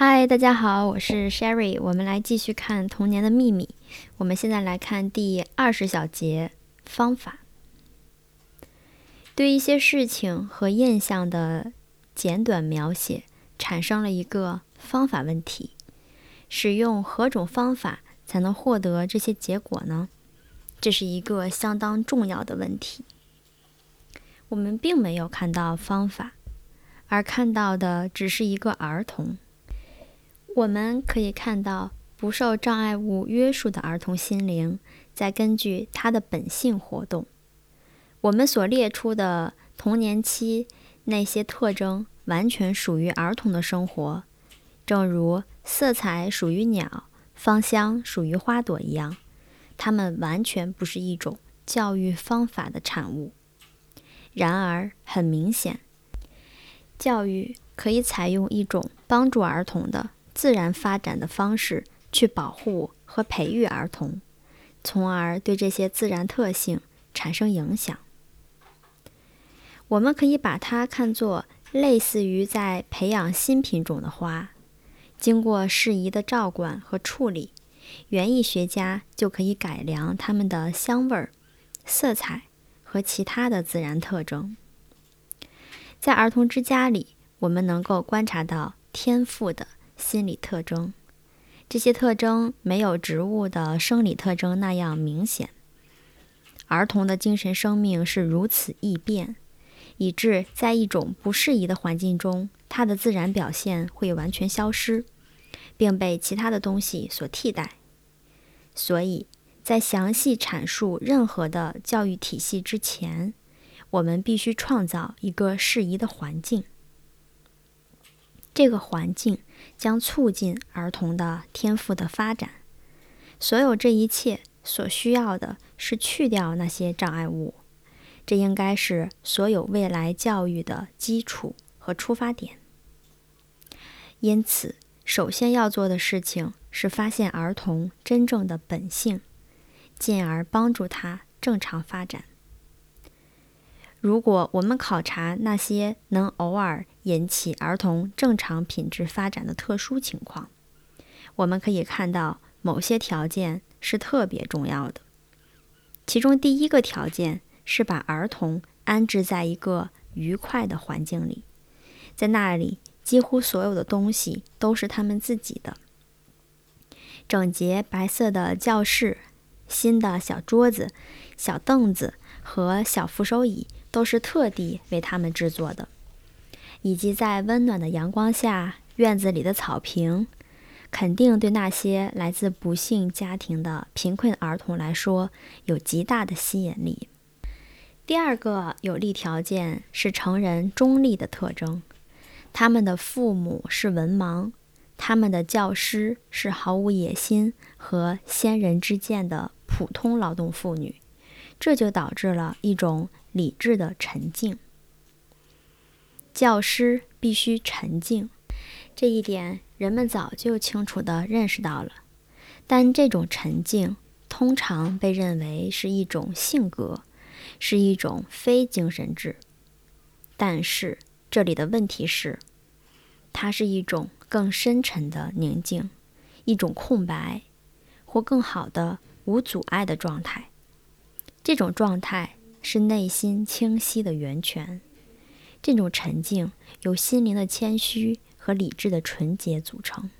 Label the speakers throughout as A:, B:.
A: 嗨，大家好，我是 Sherry，我们来继续看《童年的秘密》。我们现在来看第二十小节方法。对一些事情和印象的简短描写，产生了一个方法问题：使用何种方法才能获得这些结果呢？这是一个相当重要的问题。我们并没有看到方法，而看到的只是一个儿童。我们可以看到，不受障碍物约束的儿童心灵在根据他的本性活动。我们所列出的童年期那些特征，完全属于儿童的生活，正如色彩属于鸟、芳香属于花朵一样，它们完全不是一种教育方法的产物。然而，很明显，教育可以采用一种帮助儿童的自然发展的方式去保护和培育儿童，从而对这些自然特性产生影响。我们可以把它看作类似于在培养新品种的花，经过适宜的照管和处理，园艺学家就可以改良它们的香味、色彩和其他的自然特征。在儿童之家里，我们能够观察到天赋的心理特征，这些特征没有植物的生理特征那样明显。儿童的精神生命是如此易变。以致在一种不适宜的环境中，它的自然表现会完全消失，并被其他的东西所替代。所以，在详细阐述任何的教育体系之前，我们必须创造一个适宜的环境。这个环境将促进儿童的天赋的发展。所有这一切所需要的是去掉那些障碍物。这应该是所有未来教育的基础和出发点。因此，首先要做的事情是发现儿童真正的本性，进而帮助他正常发展。如果我们考察那些能偶尔引起儿童正常品质发展的特殊情况，我们可以看到某些条件是特别重要的。其中第一个条件。是把儿童安置在一个愉快的环境里，在那里，几乎所有的东西都是他们自己的。整洁白色的教室、新的小桌子、小凳子和小扶手椅都是特地为他们制作的，以及在温暖的阳光下，院子里的草坪，肯定对那些来自不幸家庭的贫困儿童来说有极大的吸引力。第二个有利条件是成人中立的特征，他们的父母是文盲，他们的教师是毫无野心和先人之见的普通劳动妇女，这就导致了一种理智的沉静。教师必须沉静，这一点人们早就清楚地认识到了，但这种沉静通常被认为是一种性格。是一种非精神质，但是这里的问题是，它是一种更深沉的宁静，一种空白，或更好的无阻碍的状态。这种状态是内心清晰的源泉。这种沉静由心灵的谦虚和理智的纯洁组成，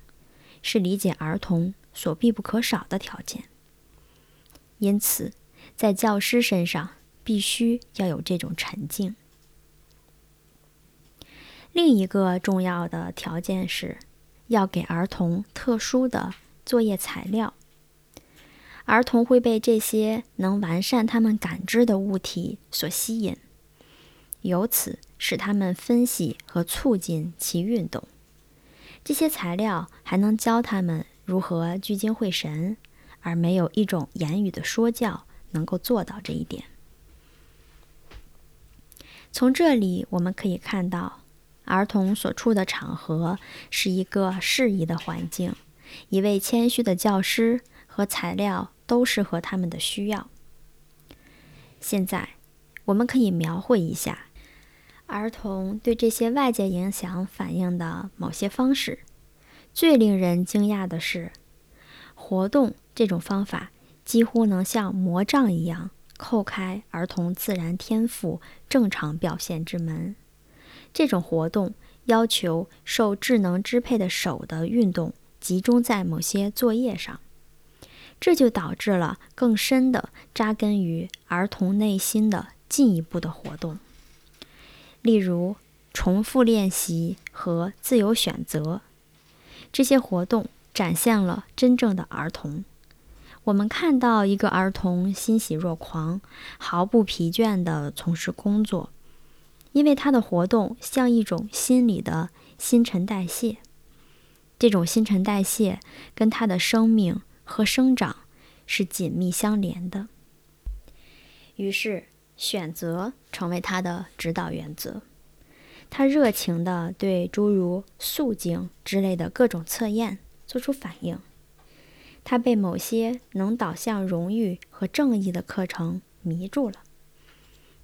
A: 是理解儿童所必不可少的条件。因此，在教师身上。必须要有这种沉静。另一个重要的条件是，要给儿童特殊的作业材料。儿童会被这些能完善他们感知的物体所吸引，由此使他们分析和促进其运动。这些材料还能教他们如何聚精会神，而没有一种言语的说教能够做到这一点。从这里我们可以看到，儿童所处的场合是一个适宜的环境，一位谦虚的教师和材料都适合他们的需要。现在，我们可以描绘一下儿童对这些外界影响反应的某些方式，最令人惊讶的是，活动这种方法几乎能像魔杖一样叩开儿童自然天赋正常表现之门。这种活动要求受智能支配的手的运动集中在某些作业上，这就导致了更深的扎根于儿童内心的进一步的活动，例如重复练习和自由选择。这些活动展现了真正的儿童。我们看到一个儿童欣喜若狂，毫不疲倦地从事工作。因为他的活动像一种心理的新陈代谢，这种新陈代谢跟他的生命和生长是紧密相连的。于是，选择成为他的指导原则。他热情地对诸如肃静之类的各种测验做出反应。他被某些能导向荣誉和正义的课程迷住了。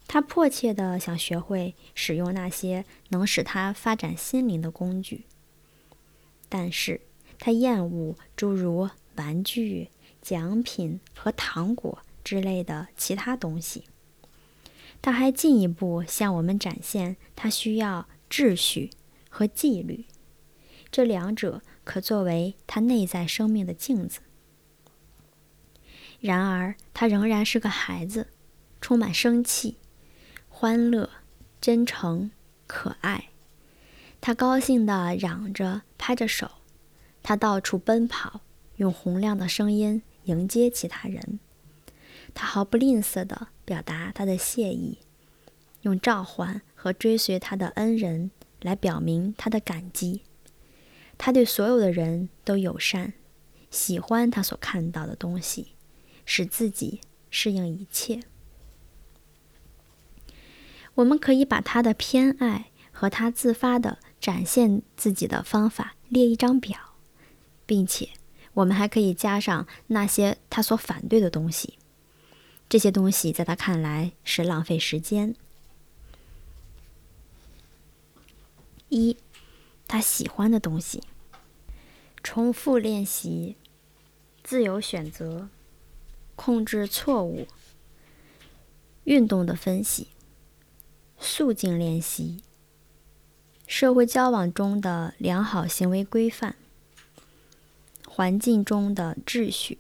A: 他迫切地想学会使用那些能使他发展心灵的工具，但是他厌恶诸如玩具、奖品和糖果之类的其他东西。他还进一步向我们展现，他需要秩序和纪律，这两者可作为他内在生命的镜子。然而，他仍然是个孩子，充满生气。欢乐、真诚、可爱，他高兴地嚷着，拍着手。他到处奔跑，用洪亮的声音迎接其他人。他毫不吝啬地表达他的谢意，用召唤和追随他的恩人来表明他的感激。他对所有的人都友善，喜欢他所看到的东西，使自己适应一切。我们可以把他的偏爱和他自发的展现自己的方法列一张表，并且我们还可以加上那些他所反对的东西。这些东西在他看来是浪费时间。一，他喜欢的东西：重复练习、自由选择、控制错误、运动的分析。肃静练习，社会交往中的良好行为规范，环境中的秩序，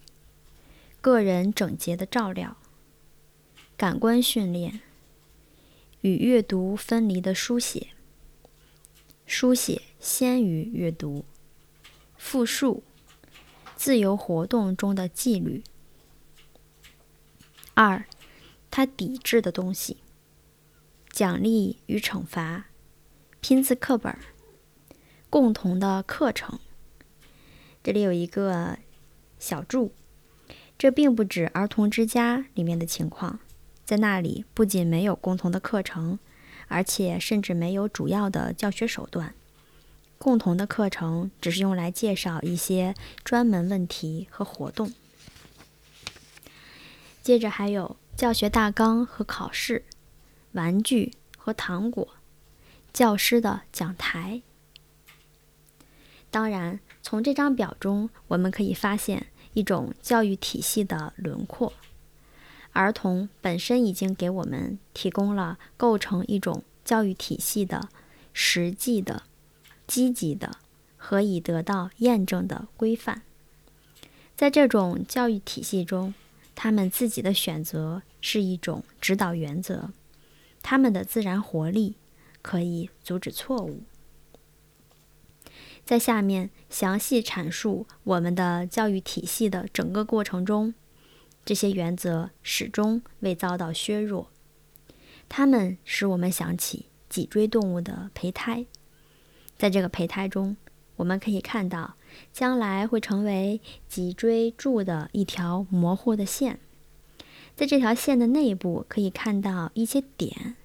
A: 个人整洁的照料，感官训练，与阅读分离的书写，书写先于阅读，复述，自由活动中的纪律。二，他抵制的东西。奖励与惩罚，拼字课本，共同的课程。这里有一个小注，这并不指儿童之家里面的情况，在那里不仅没有共同的课程，而且甚至没有主要的教学手段。共同的课程只是用来介绍一些专门问题和活动。接着还有教学大纲和考试。玩具和糖果，教师的讲台。当然，从这张表中，我们可以发现一种教育体系的轮廓。儿童本身已经给我们提供了构成一种教育体系的实际的、积极的和已得到验证的规范。在这种教育体系中，他们自己的选择是一种指导原则。他们的自然活力可以阻止错误。在下面详细阐述我们的教育体系的整个过程中，这些原则始终未遭到削弱。它们使我们想起脊椎动物的胚胎。在这个胚胎中，我们可以看到将来会成为脊椎柱的一条模糊的线。在这条线的内部，可以看到一些点，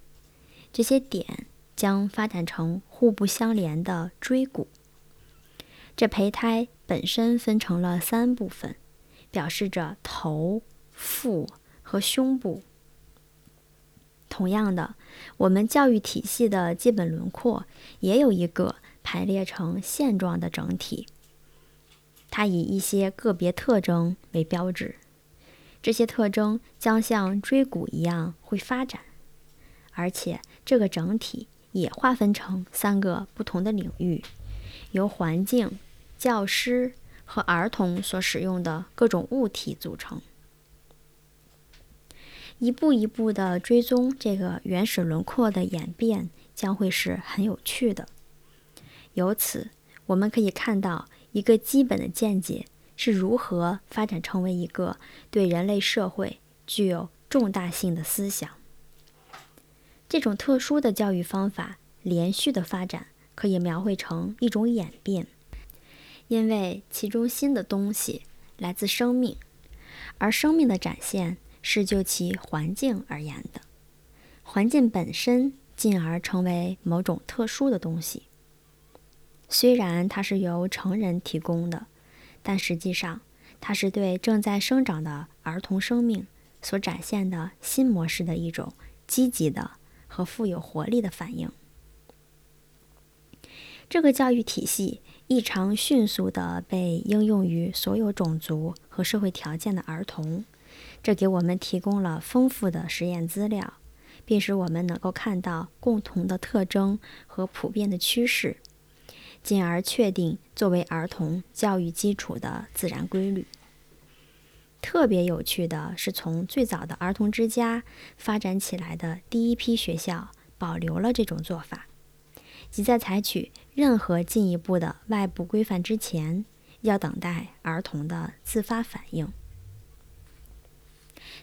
A: 这些点将发展成互不相连的椎骨。这胚胎本身分成了三部分，表示着头、腹和胸部。同样的，我们教育体系的基本轮廓也有一个排列成线状的整体，它以一些个别特征为标志，这些特征将像椎骨一样会发展，而且这个整体也划分成三个不同的领域，由环境、教师和儿童所使用的各种物体组成。一步一步的追踪这个原始轮廓的演变，将会是很有趣的。由此，我们可以看到一个基本的见解是如何发展成为一个对人类社会具有重大性的思想。这种特殊的教育方法连续的发展，可以描绘成一种演变，因为其中新的东西来自生命，而生命的展现。是就其环境而言的，环境本身进而成为某种特殊的东西。虽然它是由成人提供的，但实际上它是对正在生长的儿童生命所展现的新模式的一种积极的和富有活力的反应。这个教育体系异常迅速地被应用于所有种族和社会条件的儿童。这给我们提供了丰富的实验资料，并使我们能够看到共同的特征和普遍的趋势，进而确定作为儿童教育基础的自然规律。特别有趣的是，从最早的儿童之家发展起来的第一批学校保留了这种做法，即在采取任何进一步的外部规范之前，要等待儿童的自发反应。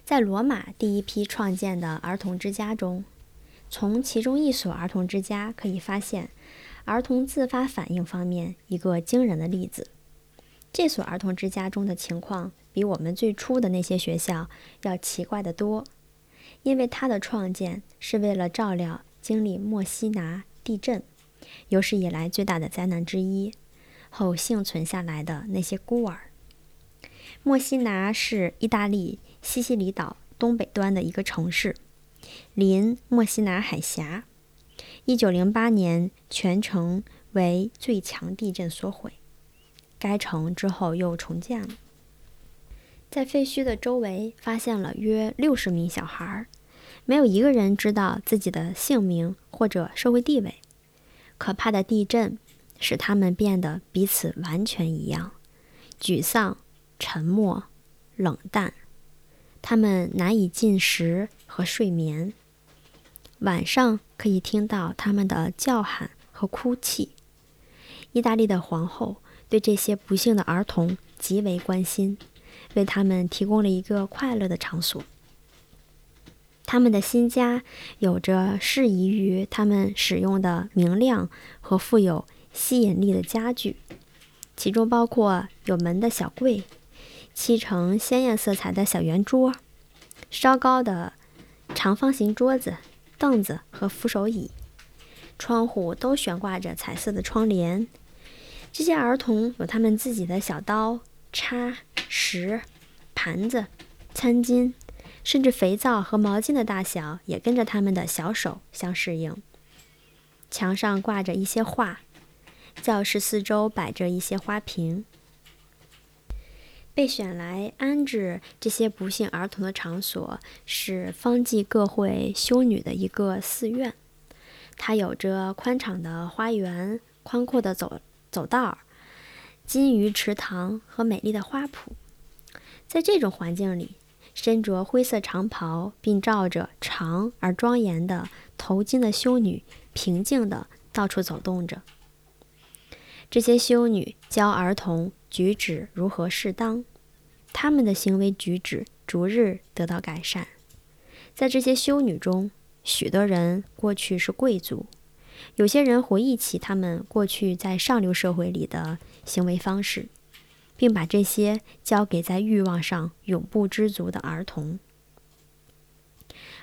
A: 在罗马第一批创建的儿童之家中，从其中一所儿童之家可以发现儿童自发反应方面一个惊人的例子。这所儿童之家中的情况比我们最初的那些学校要奇怪得多，因为它的创建是为了照料经历墨西拿地震有史以来最大的灾难之一后幸存下来的那些孤儿。墨西拿是意大利。西西里岛东北端的一个城市，临墨西拿海峡。一九零八年，全城为最强地震所毁。该城之后又重建了。在废墟的周围发现了约六十名小孩，没有一个人知道自己的姓名或者社会地位。可怕的地震使他们变得彼此完全一样：沮丧、沉默、冷淡。他们难以进食和睡眠，晚上可以听到他们的叫喊和哭泣。意大利的皇后对这些不幸的儿童极为关心，为他们提供了一个快乐的场所。他们的新家有着适宜于他们使用的明亮和富有吸引力的家具，其中包括有门的小柜。漆成鲜艳色彩的小圆桌，稍高的长方形桌子、凳子和扶手椅，窗户都悬挂着彩色的窗帘。这些儿童有他们自己的小刀、叉、匙、盘子、餐巾，甚至肥皂和毛巾的大小也跟着他们的小手相适应。墙上挂着一些画，教室四周摆着一些花瓶。被选来安置这些不幸儿童的场所是方济各会修女的一个寺院，它有着宽敞的花园、宽阔的走走道、金鱼池塘和美丽的花圃。在这种环境里，身着灰色长袍并罩着长而庄严的头巾的修女平静地到处走动着。这些修女教儿童。举止如何适当？他们的行为举止逐日得到改善。在这些修女中，许多人过去是贵族，有些人回忆起他们过去在上流社会里的行为方式，并把这些交给在欲望上永不知足的儿童。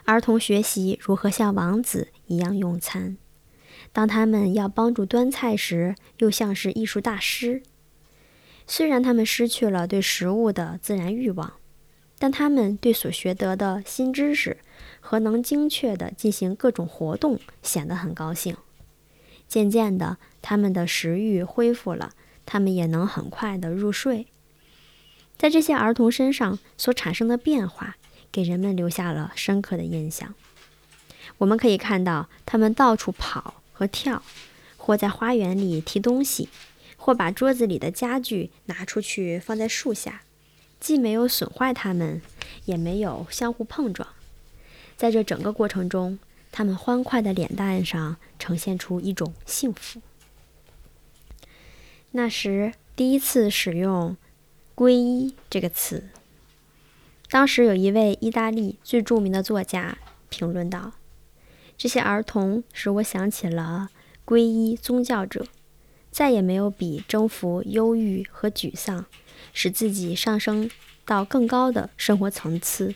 A: 儿童学习如何像王子一样用餐，当他们要帮助端菜时，又像是艺术大师。虽然他们失去了对食物的自然欲望，但他们对所学得的新知识和能精确地进行各种活动显得很高兴。渐渐的，他们的食欲恢复了他们也能很快的入睡。在这些儿童身上所产生的变化，给人们留下了深刻的印象。我们可以看到，他们到处跑和跳，或在花园里提东西，或把桌子里的家具拿出去放在树下，既没有损坏它们，也没有相互碰撞。在这整个过程中，他们欢快的脸蛋上呈现出一种幸福。那时第一次使用“皈依”这个词，当时有一位意大利最著名的作家评论道：“这些儿童使我想起了皈依宗教者，再也没有比征服忧郁和沮丧，使自己上升到更高的生活层次，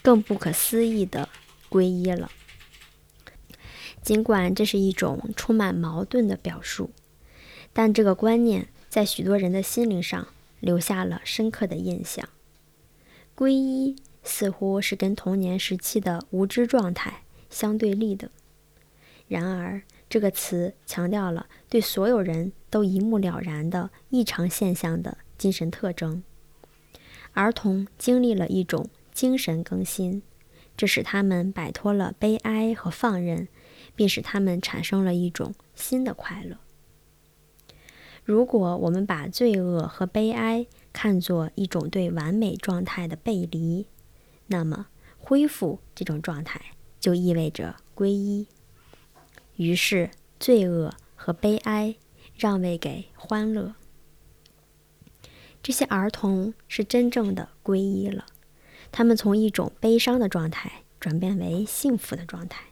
A: 更不可思议的皈依了。”尽管这是一种充满矛盾的表述，但这个观念在许多人的心灵上留下了深刻的印象。皈依似乎是跟童年时期的无知状态相对立的。然而，这个词强调了对所有人都一目了然的异常现象的精神特征。儿童经历了一种精神更新，这使他们摆脱了悲哀和放任。并使他们产生了一种新的快乐。如果我们把罪恶和悲哀看作一种对完美状态的背离，那么恢复这种状态就意味着皈依。于是，罪恶和悲哀让位给欢乐。这些儿童是真正的皈依了，他们从一种悲伤的状态转变为幸福的状态。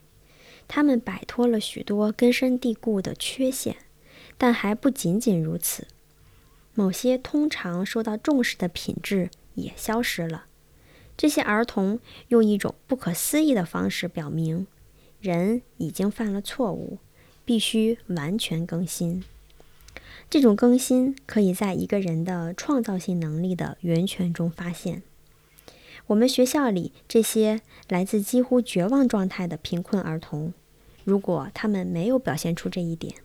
A: 他们摆脱了许多根深蒂固的缺陷，但还不仅仅如此。某些通常受到重视的品质也消失了。这些儿童用一种不可思议的方式表明，人已经犯了错误，必须完全更新。这种更新可以在一个人的创造性能力的源泉中发现。我们学校里这些来自几乎绝望状态的贫困儿童，如果他们没有表现出这一点，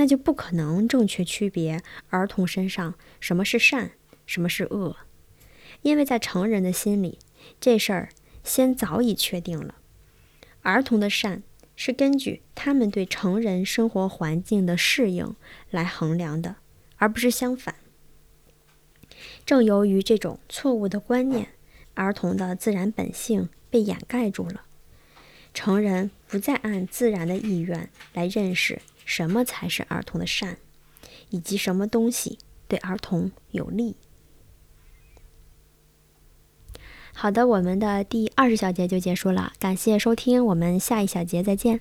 A: 那就不可能正确区别儿童身上什么是善，什么是恶，因为在成人的心里，这事儿先早已确定了。儿童的善是根据他们对成人生活环境的适应来衡量的，而不是相反。正由于这种错误的观念。儿童的自然本性被掩盖住了，成人不再按自然的意愿来认识什么才是儿童的善，以及什么东西对儿童有利。好的，我们的第二十小节就结束了，感谢收听，我们下一小节再见。